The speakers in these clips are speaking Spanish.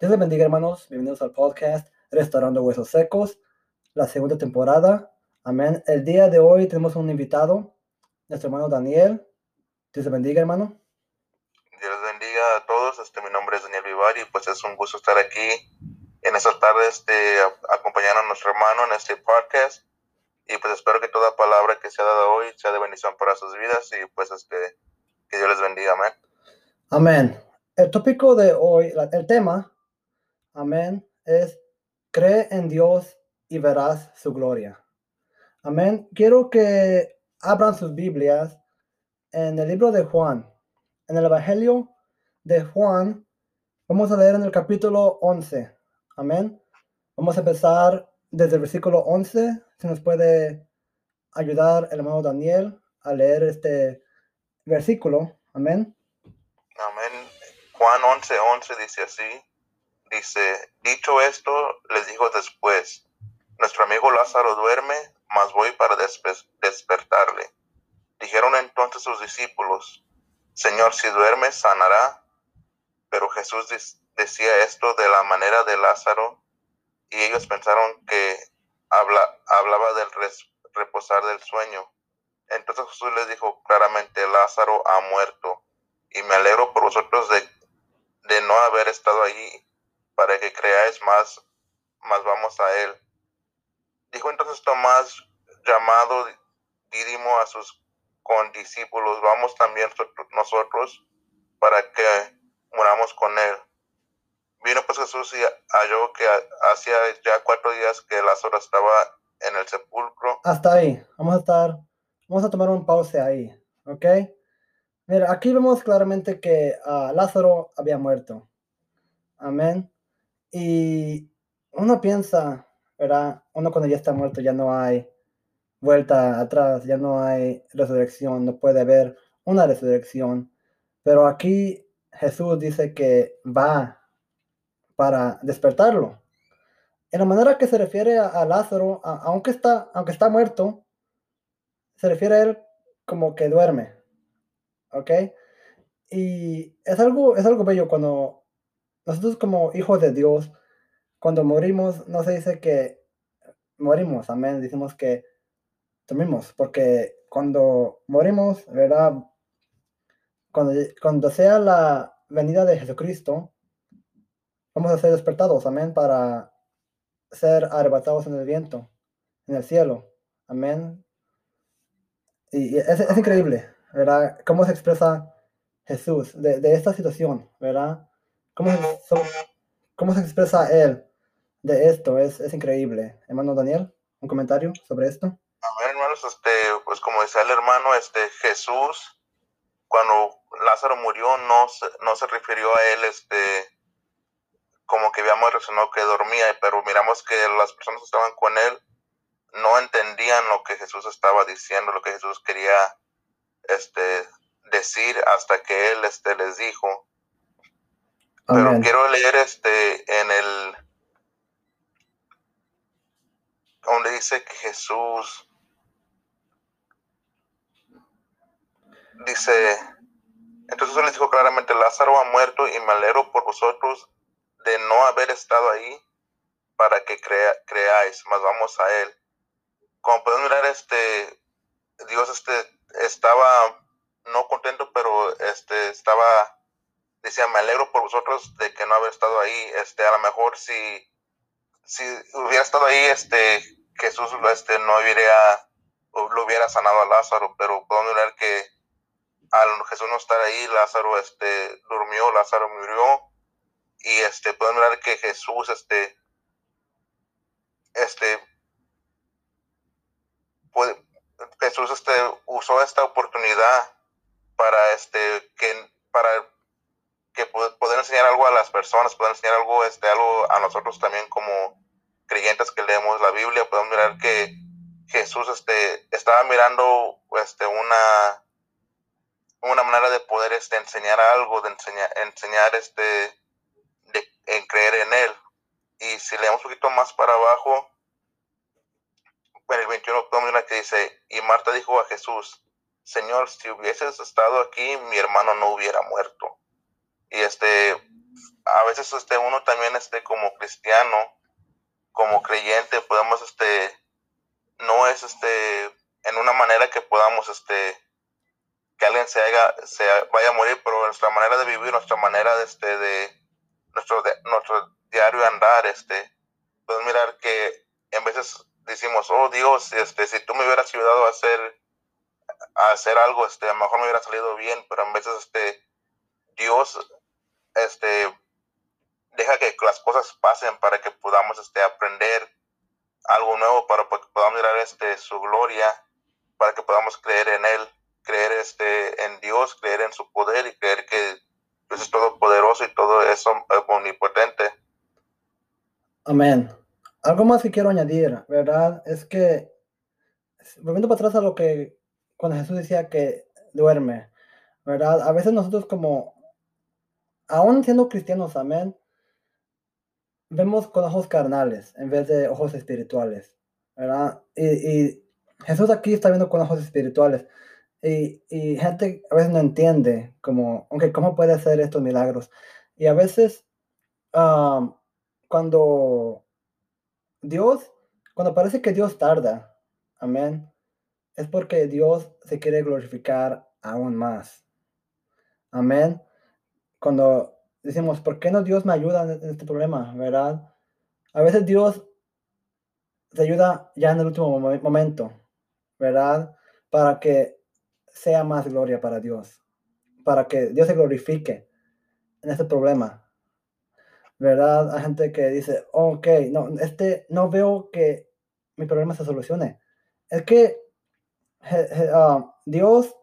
Dios les bendiga, hermanos. Bienvenidos al podcast Restaurando Huesos Secos, la segunda temporada. Amén. El día de hoy tenemos un invitado, nuestro hermano Daniel. Dios les bendiga, hermano. Dios les bendiga a todos. Este, mi nombre es Daniel Vivar y pues es un gusto estar aquí en esta tarde este, acompañando a nuestro hermano en este podcast. Y pues espero que toda palabra que se ha dado hoy sea de bendición para sus vidas y pues este, que Dios les bendiga. Amén. Amén. El tópico de hoy, el tema Amén. Es cree en Dios y verás su gloria. Amén. Quiero que abran sus Biblias en el libro de Juan. En el Evangelio de Juan, vamos a leer en el capítulo 11. Amén. Vamos a empezar desde el versículo 11. Si nos puede ayudar el hermano Daniel a leer este versículo. Amén. Amén. Juan 11, 11 dice así. Dice, dicho esto, les dijo después, nuestro amigo Lázaro duerme, mas voy para despertarle. Dijeron entonces sus discípulos, Señor, si duerme, sanará. Pero Jesús decía esto de la manera de Lázaro, y ellos pensaron que habla hablaba del reposar del sueño. Entonces Jesús les dijo claramente, Lázaro ha muerto, y me alegro por vosotros de, de no haber estado allí para que creáis más, más vamos a él. Dijo entonces Tomás, llamado Dídimo a sus condiscípulos, vamos también nosotros para que muramos con él. Vino pues Jesús y halló que hacía ya cuatro días que Lázaro estaba en el sepulcro. Hasta ahí, vamos a estar, vamos a tomar un pause ahí, ¿ok? Mira, aquí vemos claramente que uh, Lázaro había muerto. Amén. Y uno piensa, ¿verdad? Uno cuando ya está muerto ya no hay vuelta atrás, ya no hay resurrección, no puede haber una resurrección. Pero aquí Jesús dice que va para despertarlo. En la manera que se refiere a, Lázaro, aunque, está, aunque está muerto, se refiere a él como que duerme. ¿Ok? Y es algo, es algo bello cuando nosotros como hijos de Dios, cuando morimos, no se dice que morimos, amén, decimos que dormimos, porque cuando morimos, ¿verdad? Cuando, sea la venida de Jesucristo, vamos a ser despertados, amén, para ser arrebatados en el viento, en el cielo, amén. Y, es, increíble, ¿verdad? Cómo se expresa Jesús de esta situación, ¿verdad? ¿Cómo se, expresa él de esto? Es, es increíble. Hermano Daniel, un comentario sobre esto. A ver, hermanos, este, pues como decía el hermano, este, Jesús, cuando Lázaro murió, no no se refirió a él, este, como que habíamos reaccionado que dormía, pero miramos que las personas que estaban con él no entendían lo que Jesús estaba diciendo, lo que Jesús quería, este, decir hasta que él, este, les dijo, pero quiero leer este en el donde dice que Jesús dice entonces les dijo claramente Lázaro ha muerto y me alegro por vosotros de no haber estado ahí para que crea, creáis, más vamos a él. Como pueden mirar, este Dios este estaba no contento, pero este estaba decía, me alegro por vosotros de que no haber estado ahí, este, a lo mejor si, si hubiera estado ahí, este, Jesús este, no hubiera, lo hubiera sanado a Lázaro, pero podemos ver que al Jesús no estar ahí, Lázaro, este, durmió, Lázaro murió, y este, podemos ver que Jesús, este, este, puede, Jesús, este, usó esta oportunidad para, este, que, para que poder enseñar algo a las personas, poder enseñar algo, este, algo a nosotros también como creyentes que leemos la Biblia, podemos mirar que Jesús este, estaba mirando este, una, una manera de poder este, enseñar algo, de enseñar, enseñar este, de, en creer en Él. Y si leemos un poquito más para abajo, en el 21 podemos mirar que dice, y Marta dijo a Jesús, Señor, si hubieses estado aquí, mi hermano no hubiera muerto. Y este, a veces este, uno también este, como cristiano, como creyente, podemos, este, no es este, en una manera que podamos, este, que alguien se, haga, se vaya a morir, pero nuestra manera de vivir, nuestra manera de, este, de, nuestro, de, nuestro diario andar, este, puedes mirar que en veces decimos, oh Dios, este, si tú me hubieras ayudado a hacer, a hacer algo, este, a lo mejor me hubiera salido bien, pero en veces, este, Dios, este, deja que las cosas pasen para que podamos, este, aprender algo nuevo, para que podamos mirar, este, su gloria, para que podamos creer en Él, creer, este, en Dios, creer en su poder y creer que Dios es todopoderoso y todo eso omnipotente. Amén. Algo más que quiero añadir, ¿verdad? Es que, volviendo para atrás a lo que cuando Jesús decía que duerme, ¿verdad? A veces nosotros como, aún siendo cristianos, amén, vemos con ojos carnales en vez de ojos espirituales, ¿verdad? Y, Jesús aquí está viendo con ojos espirituales. Y, y, gente a veces no entiende como, aunque ¿cómo puede hacer estos milagros? Y a veces, cuando Dios, cuando parece que Dios tarda, amén, es porque Dios se quiere glorificar aún más. Amén. Cuando decimos, ¿por qué no Dios me ayuda en este problema? ¿Verdad? A veces Dios te ayuda ya en el último momento, ¿verdad? Para que sea más gloria para Dios, para que Dios se glorifique en este problema. ¿verdad? Hay gente que dice, ok, no, este, no veo que mi problema se solucione. Es que ah, Dios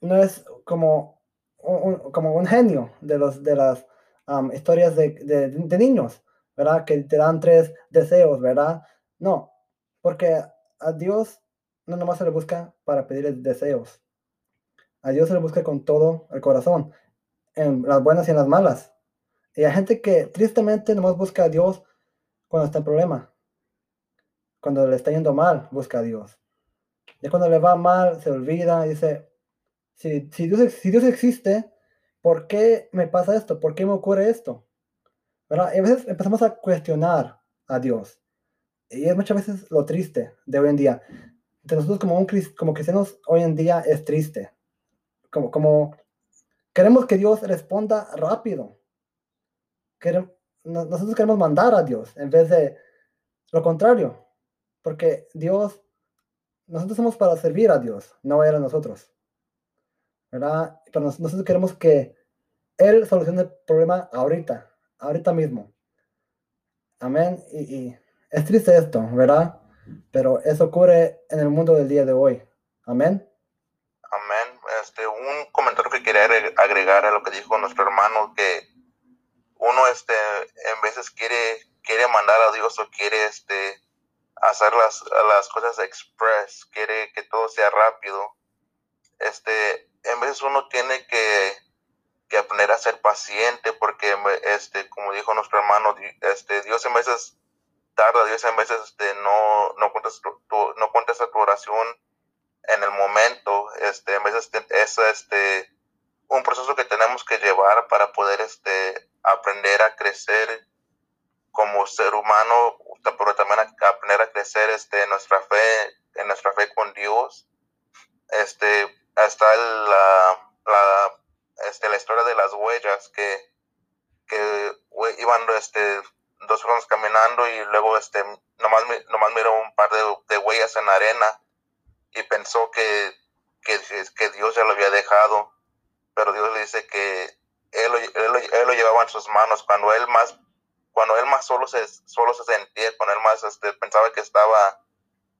no es como como un genio de, los, de las historias de, de, niños, ¿verdad? Que te dan tres deseos, ¿verdad? No, porque a Dios no nomás se le busca para pedirle deseos. A Dios se le busca con todo el corazón, en las buenas y en las malas. Y hay gente que tristemente nomás busca a Dios cuando está en problema. Cuando le está yendo mal, busca a Dios. Y cuando le va mal, se olvida y dice, si, Dios, existe, ¿por qué me pasa esto? ¿Por qué me ocurre esto? ¿Verdad? Y a veces empezamos a cuestionar a Dios. Y es muchas veces lo triste de hoy en día. De nosotros como, un, como cristianos hoy en día es triste. Como, queremos que Dios responda rápido nosotros queremos mandar a Dios en vez de lo contrario, porque Dios, nosotros somos para servir a Dios, no era nosotros. ¿Verdad? Pero nosotros queremos que Él solucione el problema ahorita, ahorita mismo. Amén. Y, es triste esto, ¿verdad? Pero eso ocurre en el mundo del día de hoy. Amén. Amén. Este, un comentario que quería agregar a lo que dijo nuestro hermano, que uno este en veces quiere quiere mandar a Dios o quiere este hacer las, las cosas express, quiere que todo sea rápido. Este, en veces uno tiene que, que aprender a ser paciente porque este como dijo nuestro hermano, este Dios en veces tarda, Dios en veces este no no contesta tu, no contesta tu oración en el momento, este en veces es este un proceso que tenemos que llevar para poder este aprender a crecer como ser humano, pero también aprender a crecer este, en nuestra fe, en nuestra fe con Dios. Este, está la, la, este, la historia de las huellas que, que iban este, dos personas caminando y luego este, nomás, nomás miró un par de, huellas en arena y pensó que, que, que Dios ya lo había dejado, pero Dios le dice que él, él, lo llevaba en sus manos. Cuando él más cuando él más solo se solo se sentía cuando él más este, pensaba que estaba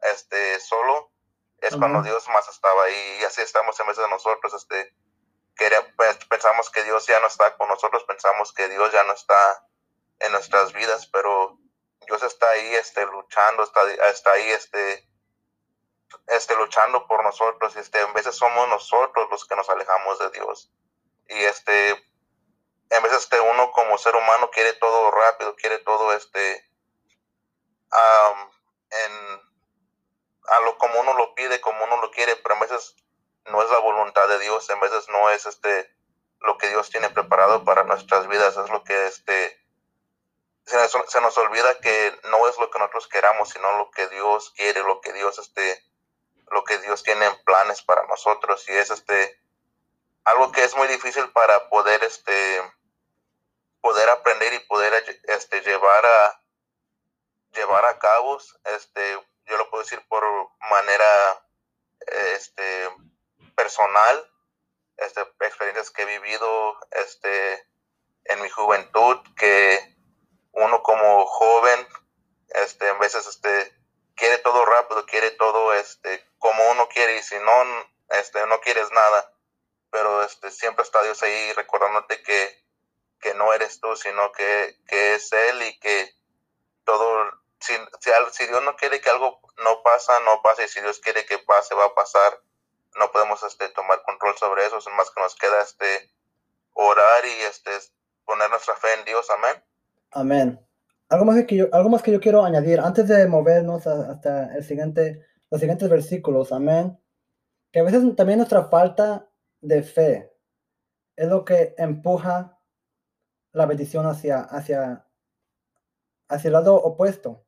este solo es cuando Dios más estaba ahí y así estamos en vez de nosotros este pues, pensamos que Dios ya no está con nosotros pensamos que Dios ya no está en nuestras vidas pero Dios está ahí este luchando está, está ahí este este luchando por nosotros este en veces somos nosotros los que nos alejamos de Dios. Y este en vez este uno como ser humano quiere todo rápido, quiere todo este en a lo como uno lo pide, como uno lo quiere, pero a veces no es la voluntad de Dios, en veces no es este lo que Dios tiene preparado para nuestras vidas, es lo que este, se nos, se nos olvida que no es lo que nosotros queramos, sino lo que Dios quiere, lo que Dios este, lo que Dios tiene en planes para nosotros y es este algo que es muy difícil para poder este poder aprender y poder este llevar a llevar a cabo este yo lo puedo decir por manera este personal este experiencias que he vivido este en mi juventud que uno como joven este en veces este quiere todo rápido, quiere todo este como uno quiere y si no este no quieres nada, pero este siempre está Dios ahí recordándote que, que no eres tú, sino que, que es él y que todo si, si, Dios no quiere que algo no pasa, no pasa y si Dios quiere que pase, va a pasar. No podemos este tomar control sobre eso, es más que nos queda este orar y este poner nuestra fe en Dios, amén. Amén algo más que yo, algo más que yo quiero añadir antes de movernos hasta el siguiente, los siguientes versículos, amén. Que a veces también nuestra falta de fe es lo que empuja la bendición hacia, hacia, hacia el lado opuesto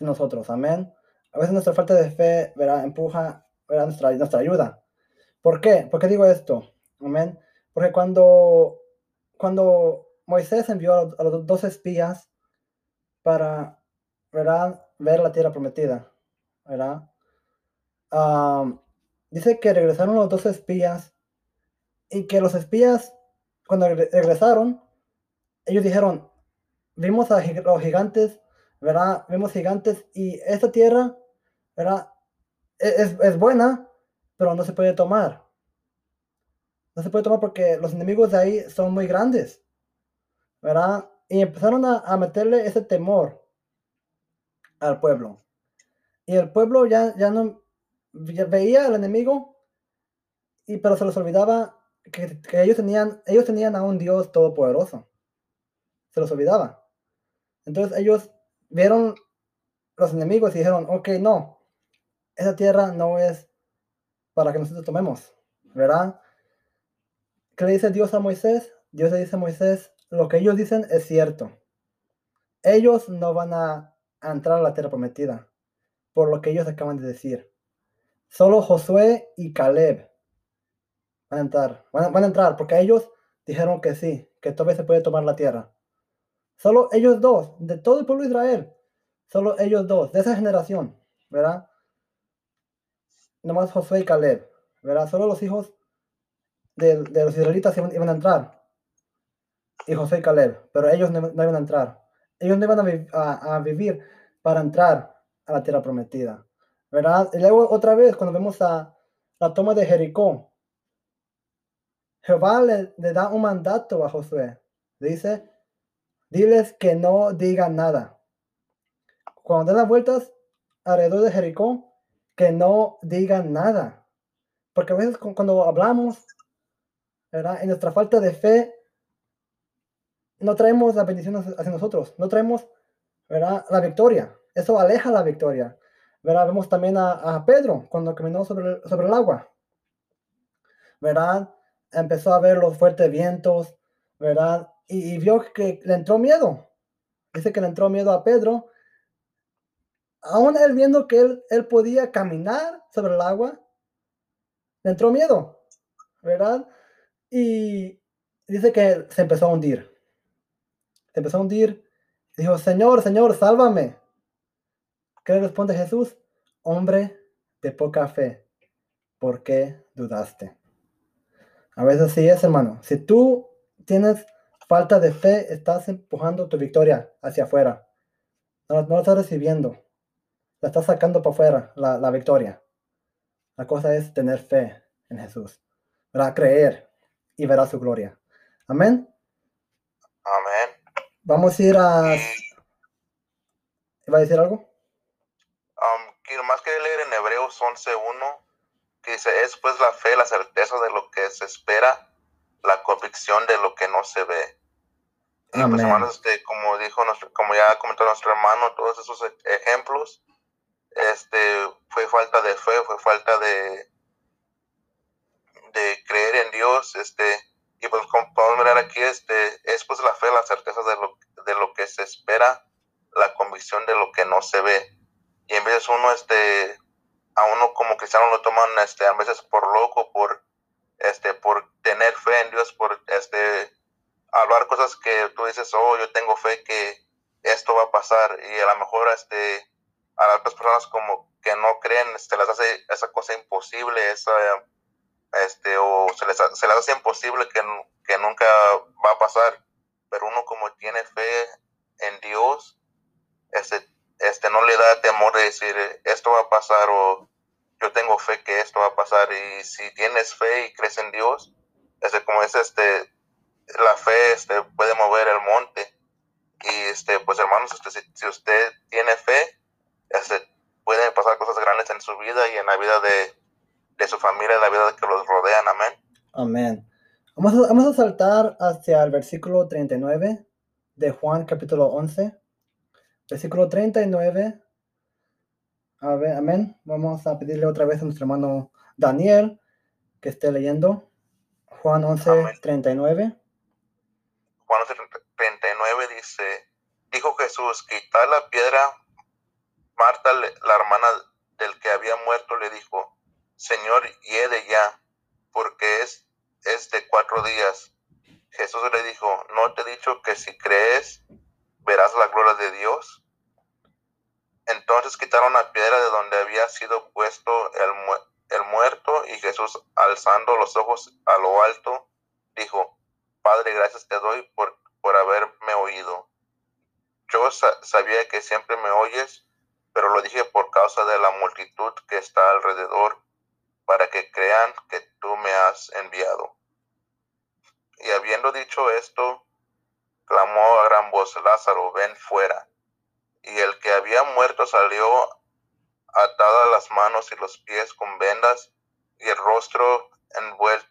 de nosotros, amén. A veces nuestra falta de fe, ¿verdad? empuja Nuestra, nuestra ayuda. ¿Por qué? ¿Por qué digo esto? Amén. Porque cuando, cuando Moisés envió a los dos espías para ¿verdad? ver la tierra prometida. ¿verdad? dice que regresaron los dos espías y que los espías, cuando regresaron, ellos dijeron, vimos a los gigantes, ¿verdad? Vimos gigantes y esta tierra, ¿verdad? E-, es, es buena, pero no se puede tomar. No se puede tomar porque los enemigos de ahí son muy grandes, ¿verdad? Y empezaron a, meterle ese temor al pueblo. Y el pueblo ya, ya no veía al enemigo, y, pero se les olvidaba que, ellos, tenían, ellos tenían a un Dios todopoderoso. Se los olvidaba. Entonces ellos vieron los enemigos y dijeron, ok, no, esa tierra no es para que nosotros tomemos, ¿verdad? ¿Qué le dice Dios a Moisés? Dios le dice a Moisés, lo que ellos dicen es cierto. Ellos no van a, entrar a la tierra prometida, por lo que ellos acaban de decir. Solo Josué y Caleb van a entrar. Van a, entrar porque ellos dijeron que sí, que todavía se puede tomar la tierra. Solo ellos dos, de todo el pueblo de Israel, solo ellos dos, de esa generación, ¿verdad? Nomás Josué y Caleb, ¿verdad? Solo los hijos de, los israelitas iban a entrar y José y Caleb, pero ellos no, iban a entrar. Ellos no iban a, vivir para entrar a la tierra prometida. ¿Verdad? Y luego otra vez, cuando vemos a la toma de Jericó, Jehová le, da un mandato a Josué. Dice, diles que no digan nada. Cuando den las vueltas alrededor de Jericó, que no digan nada. Porque a veces cuando hablamos, ¿verdad? En nuestra falta de fe, no traemos la bendición hacia nosotros, no traemos ¿verdad? la victoria. Eso aleja la victoria. ¿verdad? Vemos también a, Pedro cuando caminó sobre el, sobre el agua. ¿verdad? Empezó a ver los fuertes vientos, ¿verdad? Y, vio que le entró miedo. Dice que le entró miedo a Pedro. Aún él viendo que él, él podía caminar sobre el agua, le entró miedo, ¿verdad? Y dice que se empezó a hundir empezó a hundir. Dijo, Señor, Señor, sálvame. ¿Qué le responde Jesús? Hombre de poca fe, ¿por qué dudaste? A veces sí es, hermano. Si tú tienes falta de fe, estás empujando tu victoria hacia afuera. No, no la estás recibiendo. La estás sacando para afuera, la, la victoria. La cosa es tener fe en Jesús. Para creer y verás su gloria. Amén. Amén. Vamos a ir a... ¿Va a decir algo? Um, quiero más que leer en Hebreos 11.1, que dice, es pues la fe, la certeza de lo que se espera, la convicción de lo que no se ve. Pues hermanos, este, como dijo nuestro, como ya comentó nuestro hermano, todos esos ejemplos, este, fue falta de fe, fue falta de, de creer en Dios, este, Y pues como podemos ver aquí, este, es pues la fe, la certeza de lo, de lo que se espera, la convicción de lo que no se ve. Y en veces uno, este, a uno como cristiano lo toman, este, a veces por loco, por, este, por tener fe en Dios, por, este, hablar cosas que tú dices, oh, yo tengo fe que esto va a pasar. Y a lo mejor, este, a otras personas como que no creen, se les hace esa cosa imposible, esa este, o se les, se les hace imposible que, que nunca va a pasar, pero uno como tiene fe en Dios, este, este no le da temor de decir esto va a pasar o yo tengo fe que esto va a pasar y si tienes fe y crees en Dios, este, como es este, la fe este, puede mover el monte y este, pues hermanos, este, si, usted tiene fe, este, pueden pasar cosas grandes en su vida y en la vida de, de su familia y la vida que los rodean. Amén. Amén. Vamos a, vamos a saltar hacia el versículo 39 de Juan capítulo 11. Versículo 39. A ver, amén. Vamos a pedirle otra vez a nuestro hermano Daniel que esté leyendo. Juan 11, 39. Juan 11, 39 dice, dijo Jesús, quitar la piedra. Marta, la hermana del que había muerto, le dijo, Señor, hiede ya, porque es, es de cuatro días. Jesús le dijo, ¿no te he dicho que si crees, verás la gloria de Dios? Entonces quitaron la piedra de donde había sido puesto el, el muerto y Jesús, alzando los ojos a lo alto, dijo, Padre, gracias te doy por, por haberme oído. Yo sabía que siempre me oyes, pero lo dije por causa de la multitud que está alrededor para que crean que tú me has enviado. Y habiendo dicho esto, clamó a gran voz, Lázaro, ven fuera. Y el que había muerto salió atadas las manos y los pies con vendas y el rostro envuelto.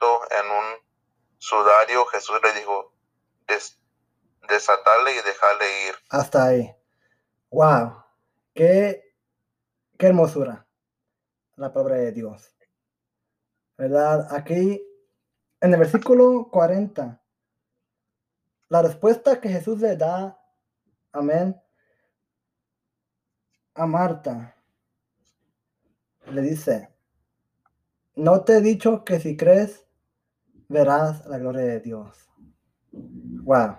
Jesús le dijo, Des desatarle y dejarle ir. Hasta ahí. Wow. Qué, qué hermosura. La palabra de Dios. ¿verdad? Aquí, en el versículo 40, la respuesta que Jesús le da, amén, a Marta, le dice, no te he dicho que si crees, verás la gloria de Dios. Wow.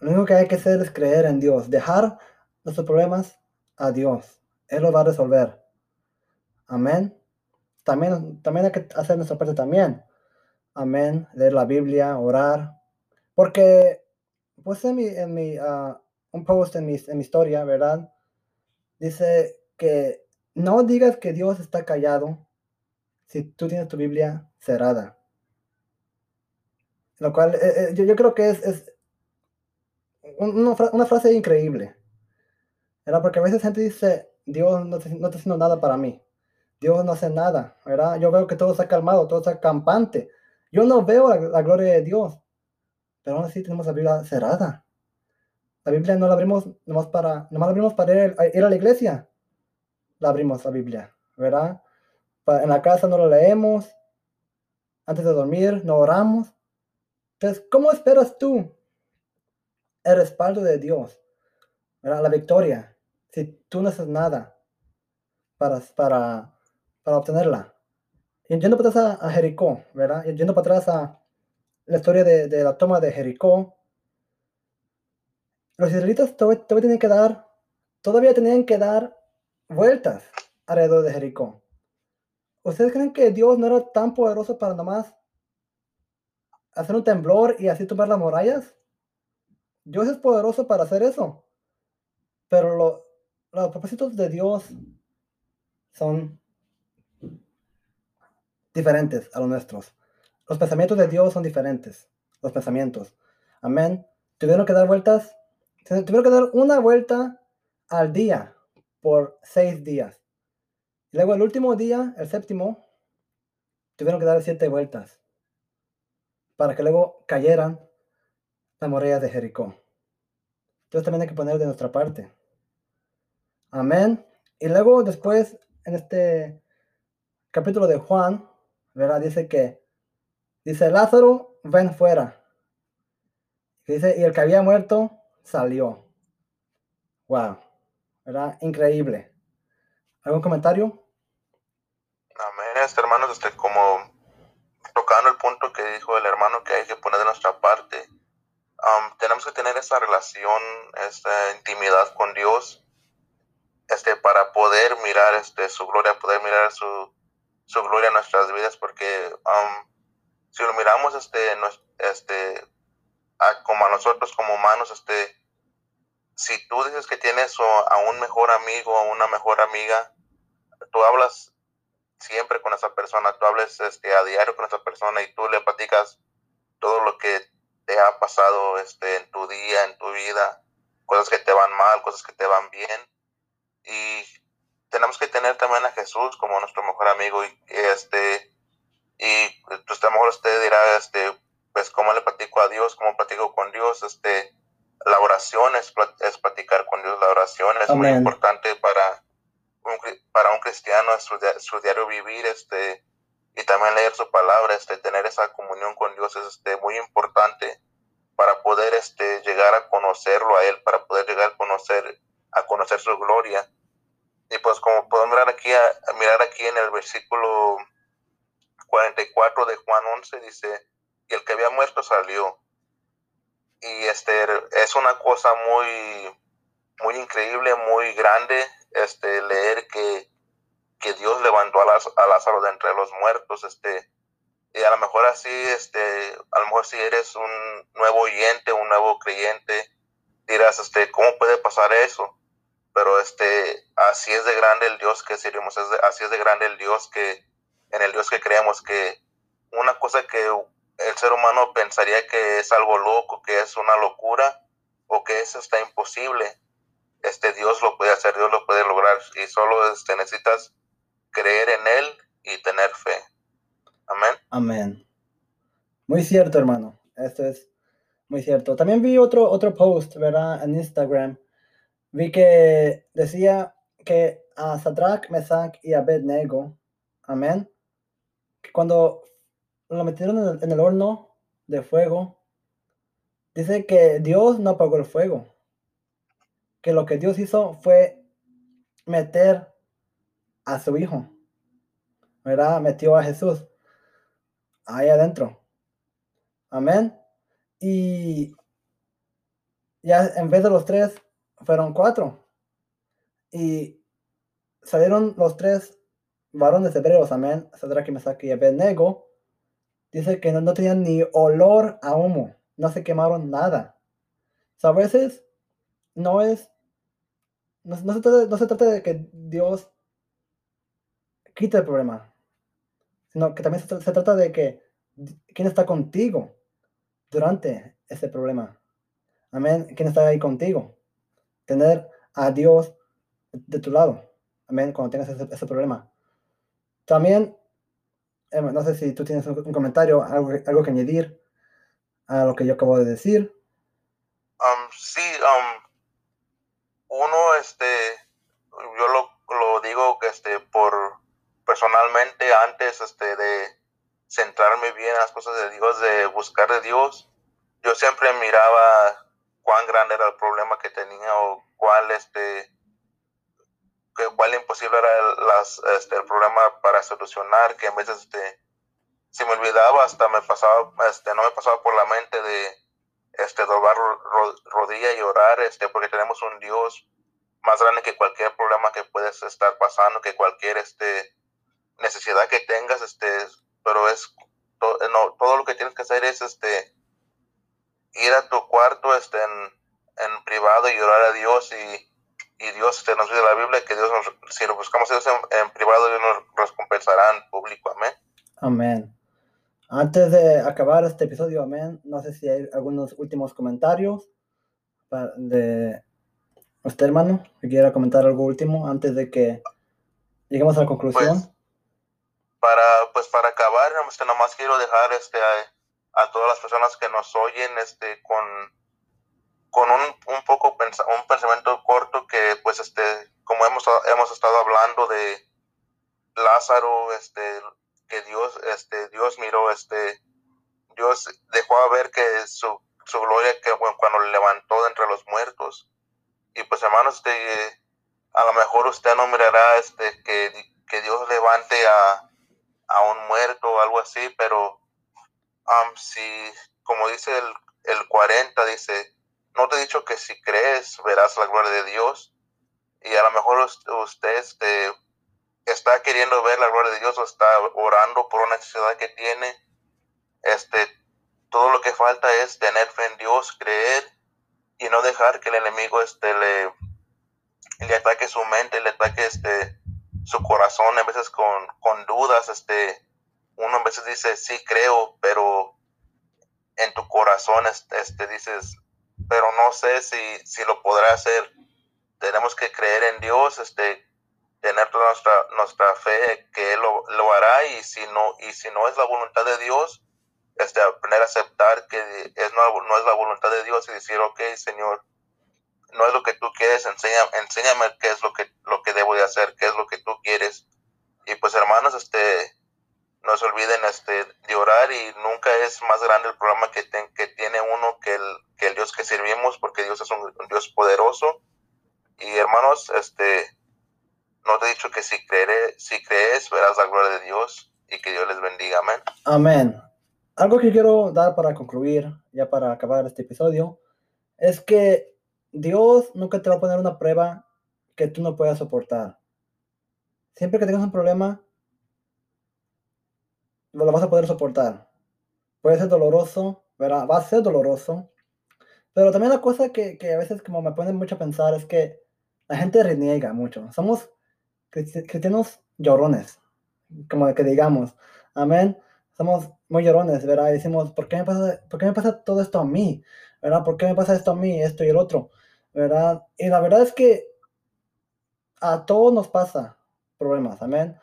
Lo único que hay que hacer es creer en Dios, dejar nuestros problemas a Dios. Él los va a resolver. Amén también, también hay que hacer nuestra parte también. Amén. Leer la Biblia, orar. Porque, pues en mi, en mi ah, un post en mi, en mi historia, ¿verdad? Dice que no digas que Dios está callado si tú tienes tu Biblia cerrada. Lo cual, eh, eh, yo, creo que es, una, frase increíble. ¿verdad? Porque a veces gente dice, Dios no, no está haciendo nada para mí. Dios no hace nada, ¿verdad? Yo veo que todo está calmado, todo está campante. Yo no veo la, gloria de Dios, pero aún así tenemos la Biblia cerrada. La Biblia no la abrimos nomás para, nomás la abrimos para ir, a la iglesia. La abrimos la Biblia, ¿verdad? en la casa no la leemos. Antes de dormir no oramos. Entonces, ¿cómo esperas tú el respaldo de Dios? ¿verdad? La victoria. Si tú no haces nada para, para para obtenerla. yendo para atrás a, Jericó, ¿verdad? Yendo para atrás a la historia de, de la toma de Jericó, los israelitas todavía, todavía, que dar, todavía tenían que dar vueltas alrededor de Jericó. ¿Ustedes creen que Dios no era tan poderoso para nomás hacer un temblor y así tomar las murallas? Dios es poderoso para hacer eso. Pero los propósitos de Dios son diferentes a los nuestros. Los pensamientos de Dios son diferentes. Los pensamientos. Amén. Tuvieron que dar vueltas. Tuvieron que dar una vuelta al día por seis días. Luego el último día, el séptimo, tuvieron que dar siete vueltas para que luego cayeran las murallas de Jericó. Entonces también hay que poner de nuestra parte. Amén. Y luego después, en este capítulo de Juan, ¿verdad? Dice que, dice Lázaro, ven fuera. Dice, y el que había muerto salió. Wow, ¿verdad? Increíble. ¿Algún comentario? Amén, este hermano, este, como que dijo el hermano que hay que poner de nuestra parte, um, tenemos que tener esa relación, esta intimidad con Dios, este, para poder mirar este, su gloria, poder mirar su, su gloria en nuestras vidas, porque um, si lo miramos este, este, como a nosotros como humanos, este, si tú dices que tienes a un mejor amigo, a una mejor amiga, tú hablas siempre con esa persona, tú hables este, a diario con esa persona y tú le platicas todo lo que te ha pasado este, en tu día, en tu vida, cosas que te van mal, cosas que te van bien. Y tenemos que tener también a Jesús como nuestro mejor amigo y este y pues a lo mejor usted dirá este pues cómo le platico a Dios, cómo platico con Dios, este la oración es, es platicar con Dios, la oración es muy importante para para un cristiano, su, su diario vivir, este, y también leer su palabra, este, tener esa comunión con Dios es este, muy importante para poder este, llegar a conocerlo a Él, para poder llegar a conocer, a conocer su gloria. Y pues como podemos mirar aquí, a, mirar aquí en el versículo 44 de Juan 11, dice, y el que había muerto salió. Y este es una cosa muy, muy increíble, muy grande, este, leer que, que Dios levantó a, a Lázaro de entre los muertos, este, y a lo mejor así, este, a lo mejor si eres un nuevo oyente, un nuevo creyente, dirás, este, ¿cómo puede pasar eso? pero este, así es de grande el Dios que servimos, así es de grande el Dios que, en el Dios que creemos, que una cosa que el ser humano pensaría que es algo loco, que es una locura, o que eso está imposible, este Dios lo puede hacer, Dios lo puede lograr, y solo este, necesitas creer en Él y tener fe. Amén. Amén. Muy cierto, hermano. Esto es muy cierto. También vi otro, otro post, ¿verdad? En Instagram vi que decía que a Sadrach, Mesach y Abednego, amén, que cuando lo metieron en el, horno de fuego, dice que Dios no apagó el fuego, que lo que Dios hizo fue meter a su hijo, ¿verdad? Metió a Jesús ahí adentro. Amén. Y ya en vez de los tres, fueron cuatro. Y salieron los tres varones hebreos, amén, Sadrach, Mesach y Abednego. Dice que no, tenían ni olor a humo, no se quemaron nada. a veces no es, no, se trata, no se trata de que Dios quite el problema, sino que también se, trata de que quién está contigo durante ese problema. Amén. ¿Quién está ahí contigo? tener a Dios de tu lado. Amén, cuando tengas ese, problema. También, no sé si tú tienes un, comentario, algo, algo, que añadir a lo que yo acabo de decir. Um, sí, um, uno, este, yo lo, lo, digo que este, por personalmente antes este, de centrarme bien en las cosas de Dios, de buscar de Dios, yo siempre miraba cuán grande era el problema que tenía o cuál este cuál imposible era las, este, el problema para solucionar, que en de este, si me olvidaba hasta me pasaba, este, no me pasaba por la mente de este, doblar rodilla y orar, este, porque tenemos un Dios más grande que cualquier problema que puedes estar pasando, que cualquier este, necesidad que tengas, este, pero es no, todo lo que tienes que hacer es este, ir a tu cuarto este, en, privado y orar a Dios y, y Dios te nos dice la Biblia que Dios nos, si lo buscamos en, privado, Dios nos recompensará en público. Amén. Amén. Antes de acabar este episodio, amén, no sé si hay algunos últimos comentarios de usted, hermano, que quiera comentar algo último antes de que lleguemos a la conclusión. Pues, para, pues para acabar, este, nomás quiero dejar este, a todas las personas que nos oyen este, con, con un, un poco un pensamiento corto que pues este como hemos, hemos estado hablando de Lázaro este que Dios este Dios miró este Dios dejó a ver que su, su gloria que cuando le levantó de entre los muertos. Y pues hermanos, este, a lo mejor usted no mirará este, que, que Dios levante a, a un muerto o algo así, pero um, si, como dice el, el 40, dice, no te he dicho que si crees verás la gloria de Dios. Y a lo mejor usted este, está queriendo ver la gloria de Dios o está orando por una necesidad que tiene. Este, todo lo que falta es tener fe en Dios, creer y no dejar que el enemigo este, le, le ataque su mente, le ataque este, su corazón, a veces con, con dudas. Este, uno a veces dice, sí creo, pero en tu corazón este, este, dices, pero no sé si, si lo podrá hacer. Tenemos que creer en Dios, este, tener toda nuestra, nuestra fe que Él lo, lo, hará y si no, y si no es la voluntad de Dios, este, aprender a aceptar que es, no, no es la voluntad de Dios y decir, ok, Señor, no es lo que tú quieres, enséñame, enséñame qué es lo que, lo que debo de hacer, qué es lo que tú quieres. Y pues hermanos, este, no se olviden este, de orar y nunca es más grande el programa que, que tiene uno que el, que el Dios que servimos, porque Dios es un, Dios poderoso. Y hermanos, este, no te he dicho que si, creeré, si crees, verás la gloria de Dios y que Dios les bendiga. Amén. Amén. Algo que quiero dar para concluir, ya para acabar este episodio, es que Dios nunca te va a poner una prueba que tú no puedas soportar. Siempre que tengas un problema, lo vas a poder soportar. Puede ser doloroso, va a ser doloroso. Pero también la cosa que, que a veces como me pone mucho a pensar es que la gente reniega mucho. Somos cristianos llorones, como que digamos, amén. Somos muy llorones, ¿verdad? Y decimos, ¿por qué, me pasa, ¿por qué me pasa todo esto a mí? ¿Verdad? ¿Por qué me pasa esto a mí, esto y el otro? ¿Verdad? Y la verdad es que a todos nos pasa problemas, amén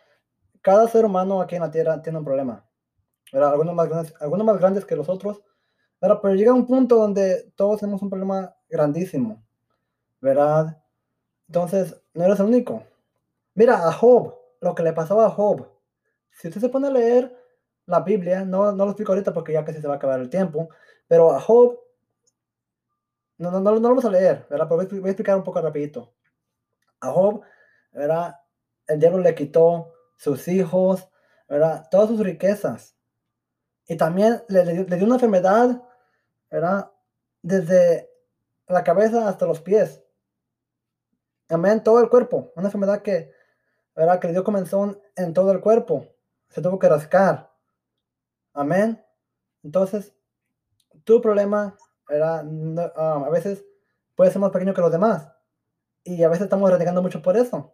cada ser humano aquí en la Tierra tiene un problema. Algunos más, grandes, algunos más grandes que los otros. Pero llega un punto donde todos tenemos un problema grandísimo. ¿Verdad? Entonces, no eres el único. Mira, a Job, lo que le pasaba a Job. Si usted se pone a leer la Biblia, no, no lo explico ahorita porque ya casi se va a acabar el tiempo, pero a Job, no, no, no, lo vamos a leer, ¿verdad? Pero voy a explicar un poco rapidito. A Job, ¿verdad? El diablo le quitó sus hijos, ¿verdad? Todas sus riquezas. Y también le, dio una enfermedad, ¿verdad? Desde la cabeza hasta los pies. Amén, todo el cuerpo. Una enfermedad que, ¿verdad? Que le dio comenzón en todo el cuerpo. Se tuvo que rascar. Amén. Entonces, tu problema, ¿verdad? Ah, a veces puede ser más pequeño que los demás. Y a veces estamos renegando mucho por eso.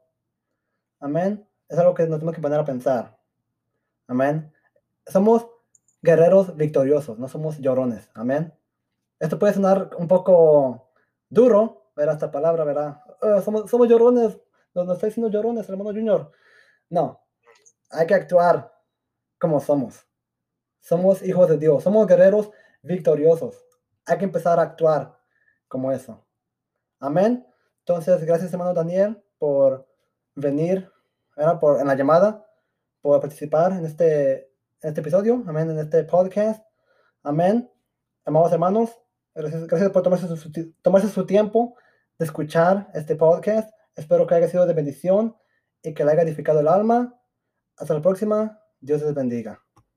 Amén es algo que nos tenemos que poner a pensar. Amén. Somos guerreros victoriosos, no somos llorones. Amén. Esto puede sonar un poco duro, ver esta palabra, ¿verdad? Ah, somos, somos llorones, nos, está diciendo llorones, hermano Junior. No, hay que actuar como somos. Somos hijos de Dios, somos guerreros victoriosos. Hay que empezar a actuar como eso. Amén. Entonces, gracias hermano Daniel por venir por, en la llamada, por participar en este, en este episodio, amén, en este podcast. Amén. Amados hermanos, gracias, gracias por tomarse su, tomarse su tiempo de escuchar este podcast. Espero que haya sido de bendición y que le haya edificado el alma. Hasta la próxima. Dios les bendiga.